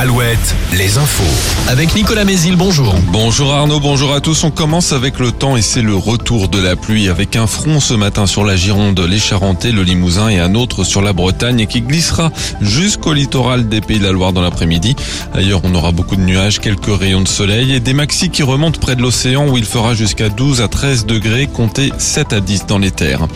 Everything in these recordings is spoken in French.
Alouette, les infos. Avec Nicolas Mézil, bonjour. Bonjour Arnaud, bonjour à tous. On commence avec le temps et c'est le retour de la pluie avec un front ce matin sur la Gironde, les Charentais, le Limousin et un autre sur la Bretagne qui glissera jusqu'au littoral des Pays de la Loire dans l'après-midi. Ailleurs, on aura beaucoup de nuages, quelques rayons de soleil et des maxis qui remontent près de l'océan où il fera jusqu'à 12 à 13 degrés, comptez 7 à 10 dans les terres.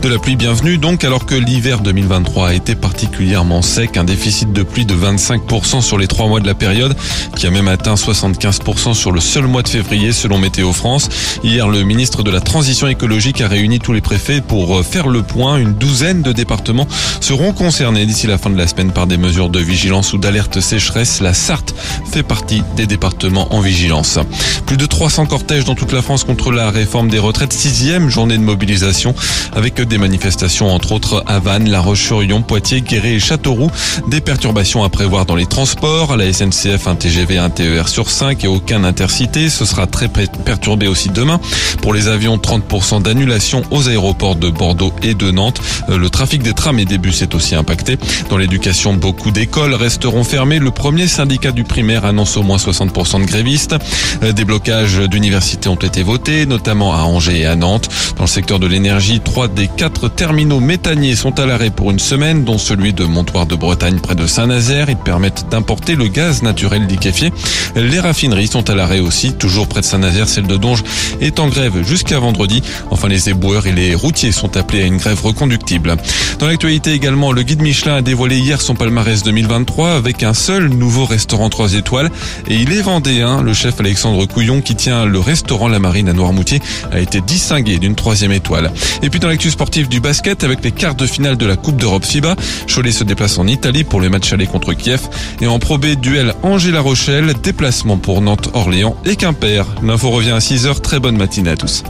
De la pluie bienvenue donc alors que l'hiver 2023 a été particulièrement sec, un déficit de pluie de 25% sur les trois mois de la période, qui a même atteint 75% sur le seul mois de février selon Météo France. Hier, le ministre de la Transition écologique a réuni tous les préfets pour euh, faire le point. Une douzaine de départements seront concernés d'ici la fin de la semaine par des mesures de vigilance ou d'alerte sécheresse. La Sarthe fait partie des départements en vigilance. Plus de 300 cortèges dans toute la France contre la réforme des retraites. Sixième journée de mobilisation avec des manifestations entre autres à Vannes, La Roche-sur-Yon, Poitiers, Guéret et Châteauroux. Des perturbations à prévoir dans les transports à la SNCF, un TGV, un TER sur 5 et aucun intercité. Ce sera très perturbé aussi demain. Pour les avions, 30% d'annulation aux aéroports de Bordeaux et de Nantes. Euh, le trafic des trams et des bus est aussi impacté. Dans l'éducation, beaucoup d'écoles resteront fermées. Le premier syndicat du primaire annonce au moins 60% de grévistes. Euh, des blocages d'universités ont été votés, notamment à Angers et à Nantes. Dans le secteur de l'énergie, trois des quatre terminaux méthaniers sont à l'arrêt pour une semaine, dont celui de Montoire de Bretagne près de Saint-Nazaire. Ils permettent d'importer le gaz naturel liquéfié. Les raffineries sont à l'arrêt aussi, toujours près de Saint-Nazaire, celle de Donge est en grève jusqu'à vendredi. Enfin, les éboueurs et les routiers sont appelés à une grève reconductible. Dans l'actualité également, le guide Michelin a dévoilé hier son palmarès 2023 avec un seul nouveau restaurant 3 étoiles et il est vendéen. Le chef Alexandre Couillon qui tient le restaurant La Marine à Noirmoutier a été distingué d'une troisième étoile. Et puis dans l'actu sportif du basket avec les quarts de finale de la Coupe d'Europe FIBA, Cholet se déplace en Italie pour le match aller contre Kiev et en Pro duel Angers-La Rochelle, déplacement pour Nantes, Orléans et Quimper. L'info revient à 6h, très bonne matinée à tous.